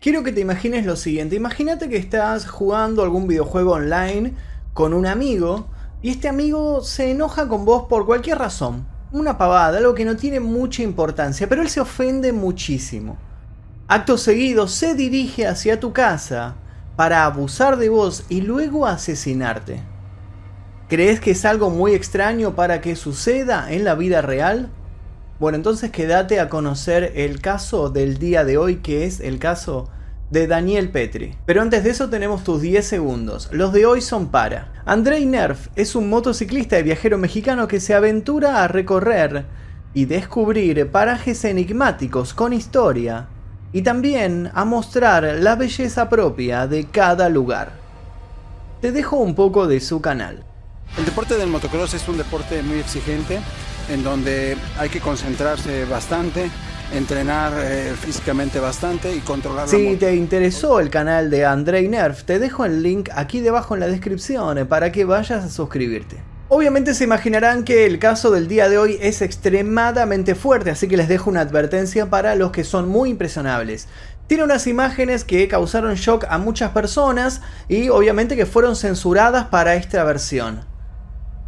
Quiero que te imagines lo siguiente. Imagínate que estás jugando algún videojuego online con un amigo y este amigo se enoja con vos por cualquier razón. Una pavada, algo que no tiene mucha importancia, pero él se ofende muchísimo. Acto seguido se dirige hacia tu casa para abusar de vos y luego asesinarte. ¿Crees que es algo muy extraño para que suceda en la vida real? Bueno, entonces quédate a conocer el caso del día de hoy, que es el caso de Daniel Petri. Pero antes de eso tenemos tus 10 segundos. Los de hoy son para. Andrei Nerf es un motociclista y viajero mexicano que se aventura a recorrer y descubrir parajes enigmáticos con historia y también a mostrar la belleza propia de cada lugar. Te dejo un poco de su canal. El deporte del motocross es un deporte muy exigente en donde hay que concentrarse bastante, entrenar eh, físicamente bastante y controlar Si te interesó el canal de Andrei Nerf, te dejo el link aquí debajo en la descripción para que vayas a suscribirte. Obviamente se imaginarán que el caso del día de hoy es extremadamente fuerte, así que les dejo una advertencia para los que son muy impresionables. Tiene unas imágenes que causaron shock a muchas personas y obviamente que fueron censuradas para esta versión.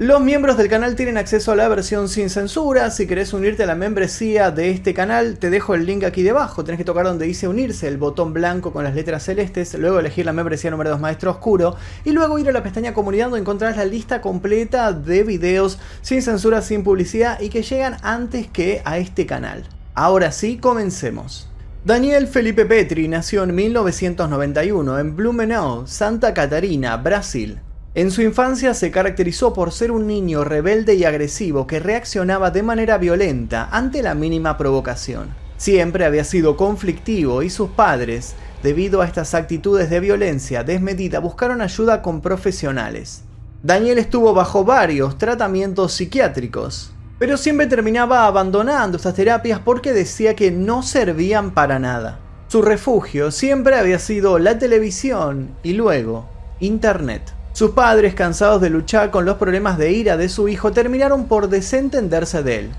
Los miembros del canal tienen acceso a la versión sin censura. Si querés unirte a la membresía de este canal, te dejo el link aquí debajo. Tenés que tocar donde dice unirse, el botón blanco con las letras celestes, luego elegir la membresía número 2 Maestro Oscuro y luego ir a la pestaña comunidad donde encontrarás la lista completa de videos sin censura, sin publicidad y que llegan antes que a este canal. Ahora sí, comencemos. Daniel Felipe Petri nació en 1991 en Blumenau, Santa Catarina, Brasil. En su infancia se caracterizó por ser un niño rebelde y agresivo que reaccionaba de manera violenta ante la mínima provocación. Siempre había sido conflictivo y sus padres, debido a estas actitudes de violencia desmedida, buscaron ayuda con profesionales. Daniel estuvo bajo varios tratamientos psiquiátricos, pero siempre terminaba abandonando estas terapias porque decía que no servían para nada. Su refugio siempre había sido la televisión y luego Internet. Sus padres, cansados de luchar con los problemas de ira de su hijo, terminaron por desentenderse de él.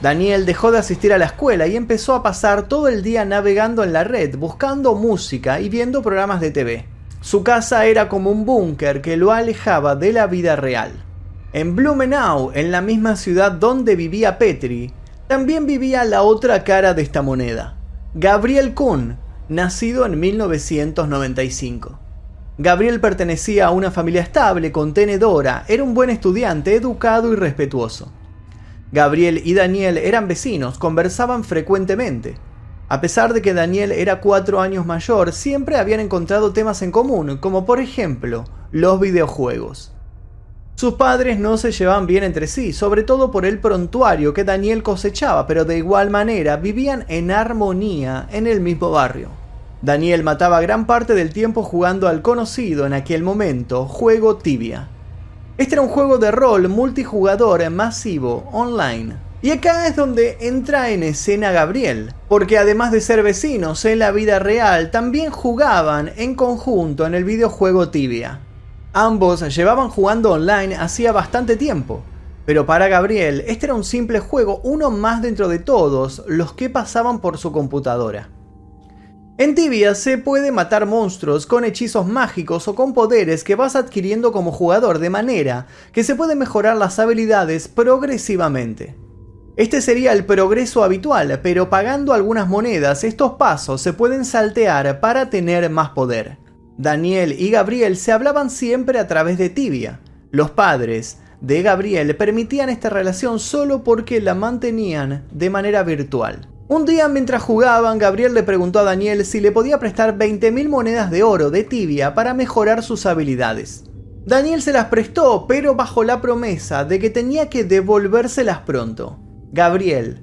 Daniel dejó de asistir a la escuela y empezó a pasar todo el día navegando en la red, buscando música y viendo programas de TV. Su casa era como un búnker que lo alejaba de la vida real. En Blumenau, en la misma ciudad donde vivía Petri, también vivía la otra cara de esta moneda, Gabriel Kuhn, nacido en 1995. Gabriel pertenecía a una familia estable, contenedora, era un buen estudiante, educado y respetuoso. Gabriel y Daniel eran vecinos, conversaban frecuentemente. A pesar de que Daniel era cuatro años mayor, siempre habían encontrado temas en común, como por ejemplo los videojuegos. Sus padres no se llevaban bien entre sí, sobre todo por el prontuario que Daniel cosechaba, pero de igual manera vivían en armonía en el mismo barrio. Daniel mataba gran parte del tiempo jugando al conocido en aquel momento juego Tibia. Este era un juego de rol multijugador masivo online. Y acá es donde entra en escena Gabriel, porque además de ser vecinos en la vida real, también jugaban en conjunto en el videojuego Tibia. Ambos llevaban jugando online hacía bastante tiempo, pero para Gabriel este era un simple juego, uno más dentro de todos los que pasaban por su computadora. En Tibia se puede matar monstruos con hechizos mágicos o con poderes que vas adquiriendo como jugador de manera que se pueden mejorar las habilidades progresivamente. Este sería el progreso habitual, pero pagando algunas monedas estos pasos se pueden saltear para tener más poder. Daniel y Gabriel se hablaban siempre a través de Tibia. Los padres de Gabriel permitían esta relación solo porque la mantenían de manera virtual. Un día mientras jugaban, Gabriel le preguntó a Daniel si le podía prestar 20.000 monedas de oro de tibia para mejorar sus habilidades. Daniel se las prestó, pero bajo la promesa de que tenía que devolvérselas pronto. Gabriel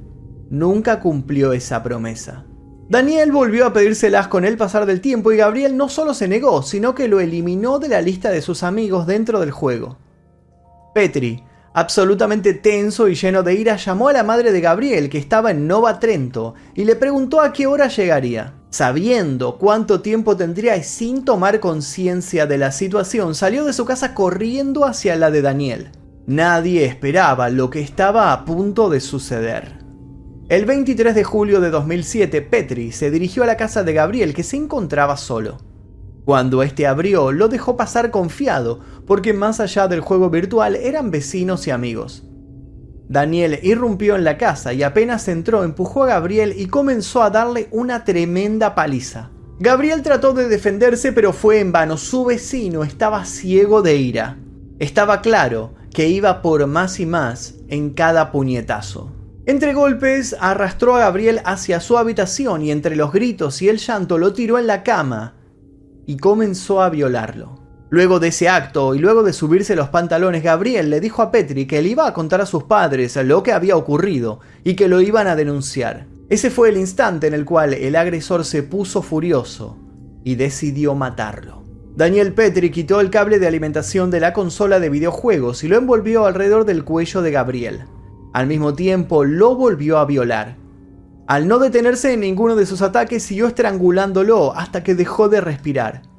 nunca cumplió esa promesa. Daniel volvió a pedírselas con el pasar del tiempo y Gabriel no solo se negó, sino que lo eliminó de la lista de sus amigos dentro del juego. Petri, Absolutamente tenso y lleno de ira, llamó a la madre de Gabriel, que estaba en Nova Trento, y le preguntó a qué hora llegaría. Sabiendo cuánto tiempo tendría y sin tomar conciencia de la situación, salió de su casa corriendo hacia la de Daniel. Nadie esperaba lo que estaba a punto de suceder. El 23 de julio de 2007, Petri se dirigió a la casa de Gabriel que se encontraba solo. Cuando este abrió, lo dejó pasar confiado, porque más allá del juego virtual eran vecinos y amigos. Daniel irrumpió en la casa y apenas entró empujó a Gabriel y comenzó a darle una tremenda paliza. Gabriel trató de defenderse pero fue en vano, su vecino estaba ciego de ira. Estaba claro que iba por más y más en cada puñetazo. Entre golpes arrastró a Gabriel hacia su habitación y entre los gritos y el llanto lo tiró en la cama y comenzó a violarlo. Luego de ese acto y luego de subirse los pantalones, Gabriel le dijo a Petri que le iba a contar a sus padres lo que había ocurrido y que lo iban a denunciar. Ese fue el instante en el cual el agresor se puso furioso y decidió matarlo. Daniel Petri quitó el cable de alimentación de la consola de videojuegos y lo envolvió alrededor del cuello de Gabriel. Al mismo tiempo lo volvió a violar. Al no detenerse en ninguno de sus ataques siguió estrangulándolo hasta que dejó de respirar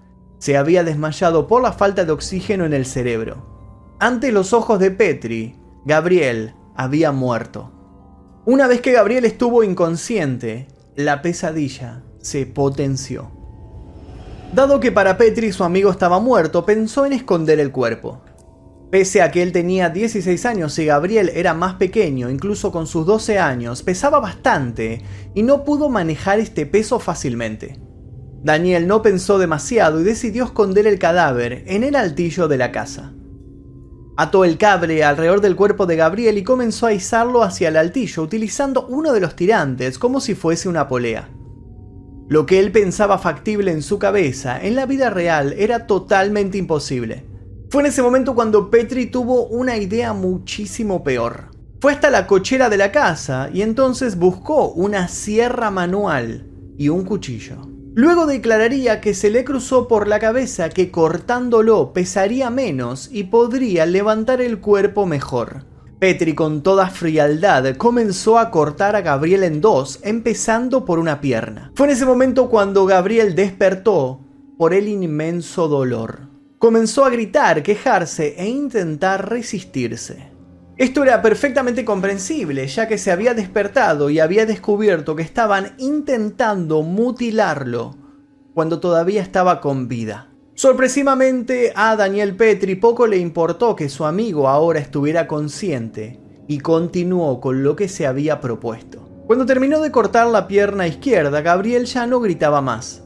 se había desmayado por la falta de oxígeno en el cerebro. Ante los ojos de Petri, Gabriel había muerto. Una vez que Gabriel estuvo inconsciente, la pesadilla se potenció. Dado que para Petri su amigo estaba muerto, pensó en esconder el cuerpo. Pese a que él tenía 16 años y Gabriel era más pequeño, incluso con sus 12 años, pesaba bastante y no pudo manejar este peso fácilmente. Daniel no pensó demasiado y decidió esconder el cadáver en el altillo de la casa. Ató el cable alrededor del cuerpo de Gabriel y comenzó a izarlo hacia el altillo utilizando uno de los tirantes como si fuese una polea. Lo que él pensaba factible en su cabeza, en la vida real, era totalmente imposible. Fue en ese momento cuando Petri tuvo una idea muchísimo peor. Fue hasta la cochera de la casa y entonces buscó una sierra manual y un cuchillo. Luego declararía que se le cruzó por la cabeza que cortándolo pesaría menos y podría levantar el cuerpo mejor. Petri con toda frialdad comenzó a cortar a Gabriel en dos, empezando por una pierna. Fue en ese momento cuando Gabriel despertó por el inmenso dolor. Comenzó a gritar, quejarse e intentar resistirse. Esto era perfectamente comprensible, ya que se había despertado y había descubierto que estaban intentando mutilarlo cuando todavía estaba con vida. Sorpresivamente a Daniel Petri poco le importó que su amigo ahora estuviera consciente y continuó con lo que se había propuesto. Cuando terminó de cortar la pierna izquierda, Gabriel ya no gritaba más.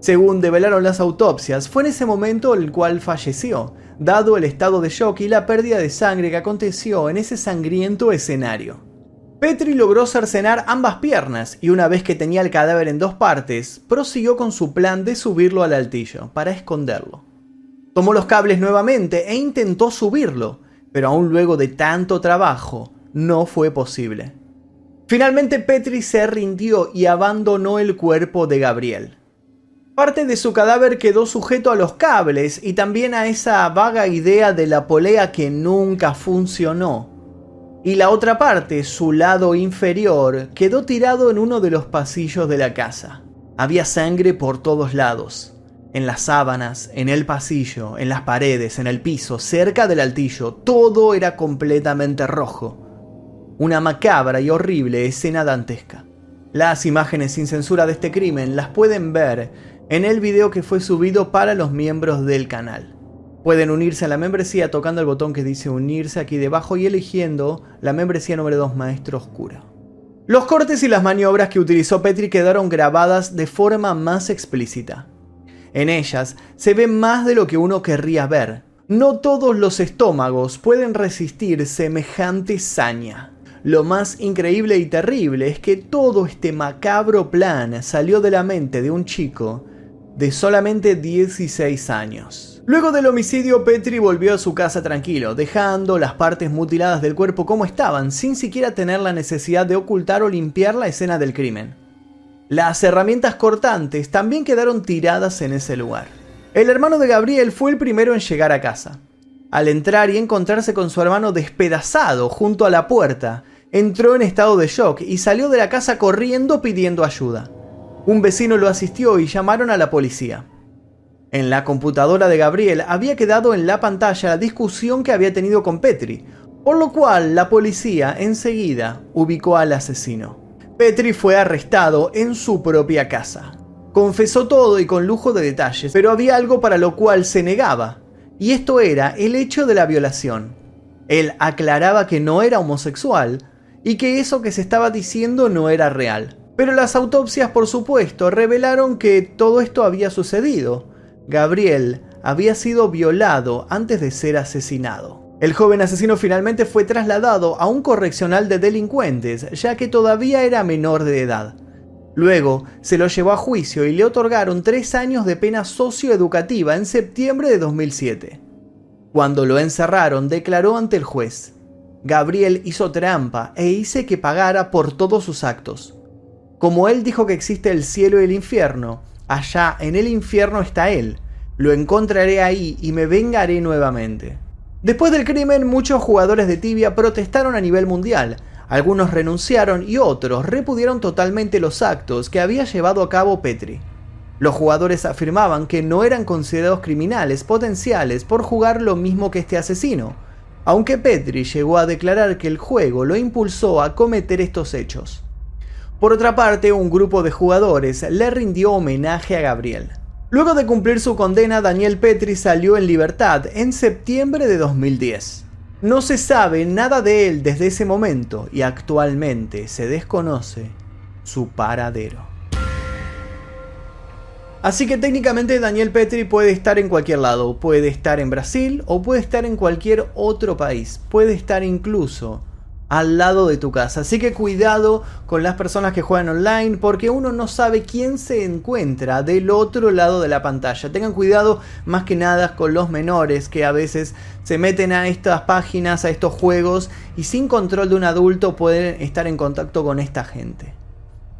Según develaron las autopsias, fue en ese momento el cual falleció, dado el estado de shock y la pérdida de sangre que aconteció en ese sangriento escenario. Petri logró cercenar ambas piernas y una vez que tenía el cadáver en dos partes, prosiguió con su plan de subirlo al altillo para esconderlo. Tomó los cables nuevamente e intentó subirlo, pero aún luego de tanto trabajo, no fue posible. Finalmente Petri se rindió y abandonó el cuerpo de Gabriel. Parte de su cadáver quedó sujeto a los cables y también a esa vaga idea de la polea que nunca funcionó. Y la otra parte, su lado inferior, quedó tirado en uno de los pasillos de la casa. Había sangre por todos lados. En las sábanas, en el pasillo, en las paredes, en el piso, cerca del altillo, todo era completamente rojo. Una macabra y horrible escena dantesca. Las imágenes sin censura de este crimen las pueden ver en el video que fue subido para los miembros del canal. Pueden unirse a la membresía tocando el botón que dice unirse aquí debajo y eligiendo la membresía número 2 Maestro Oscuro. Los cortes y las maniobras que utilizó Petri quedaron grabadas de forma más explícita. En ellas se ve más de lo que uno querría ver. No todos los estómagos pueden resistir semejante saña. Lo más increíble y terrible es que todo este macabro plan salió de la mente de un chico de solamente 16 años. Luego del homicidio, Petri volvió a su casa tranquilo, dejando las partes mutiladas del cuerpo como estaban, sin siquiera tener la necesidad de ocultar o limpiar la escena del crimen. Las herramientas cortantes también quedaron tiradas en ese lugar. El hermano de Gabriel fue el primero en llegar a casa. Al entrar y encontrarse con su hermano despedazado junto a la puerta, entró en estado de shock y salió de la casa corriendo pidiendo ayuda. Un vecino lo asistió y llamaron a la policía. En la computadora de Gabriel había quedado en la pantalla la discusión que había tenido con Petri, por lo cual la policía enseguida ubicó al asesino. Petri fue arrestado en su propia casa. Confesó todo y con lujo de detalles, pero había algo para lo cual se negaba, y esto era el hecho de la violación. Él aclaraba que no era homosexual y que eso que se estaba diciendo no era real. Pero las autopsias, por supuesto, revelaron que todo esto había sucedido. Gabriel había sido violado antes de ser asesinado. El joven asesino finalmente fue trasladado a un correccional de delincuentes, ya que todavía era menor de edad. Luego se lo llevó a juicio y le otorgaron tres años de pena socioeducativa en septiembre de 2007. Cuando lo encerraron, declaró ante el juez, Gabriel hizo trampa e hice que pagara por todos sus actos. Como él dijo que existe el cielo y el infierno, allá en el infierno está él. Lo encontraré ahí y me vengaré nuevamente. Después del crimen, muchos jugadores de tibia protestaron a nivel mundial. Algunos renunciaron y otros repudieron totalmente los actos que había llevado a cabo Petri. Los jugadores afirmaban que no eran considerados criminales potenciales por jugar lo mismo que este asesino, aunque Petri llegó a declarar que el juego lo impulsó a cometer estos hechos. Por otra parte, un grupo de jugadores le rindió homenaje a Gabriel. Luego de cumplir su condena, Daniel Petri salió en libertad en septiembre de 2010. No se sabe nada de él desde ese momento y actualmente se desconoce su paradero. Así que técnicamente Daniel Petri puede estar en cualquier lado, puede estar en Brasil o puede estar en cualquier otro país, puede estar incluso al lado de tu casa. Así que cuidado con las personas que juegan online porque uno no sabe quién se encuentra del otro lado de la pantalla. Tengan cuidado más que nada con los menores que a veces se meten a estas páginas, a estos juegos y sin control de un adulto pueden estar en contacto con esta gente.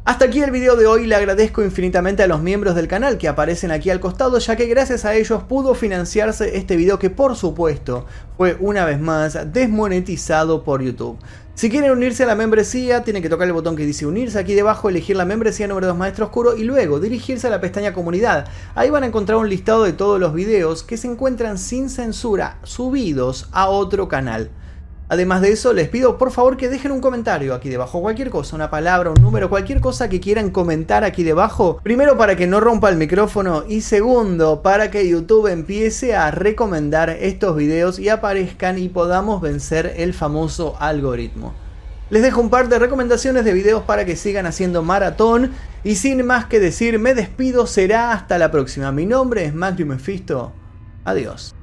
Hasta aquí el video de hoy, le agradezco infinitamente a los miembros del canal que aparecen aquí al costado ya que gracias a ellos pudo financiarse este video que por supuesto fue una vez más desmonetizado por YouTube. Si quieren unirse a la membresía, tienen que tocar el botón que dice unirse aquí debajo, elegir la membresía número 2 Maestro Oscuro y luego dirigirse a la pestaña comunidad. Ahí van a encontrar un listado de todos los videos que se encuentran sin censura subidos a otro canal. Además de eso, les pido por favor que dejen un comentario aquí debajo, cualquier cosa, una palabra, un número, cualquier cosa que quieran comentar aquí debajo. Primero para que no rompa el micrófono y segundo para que YouTube empiece a recomendar estos videos y aparezcan y podamos vencer el famoso algoritmo. Les dejo un par de recomendaciones de videos para que sigan haciendo maratón y sin más que decir me despido, será hasta la próxima. Mi nombre es Matthew Mephisto. Adiós.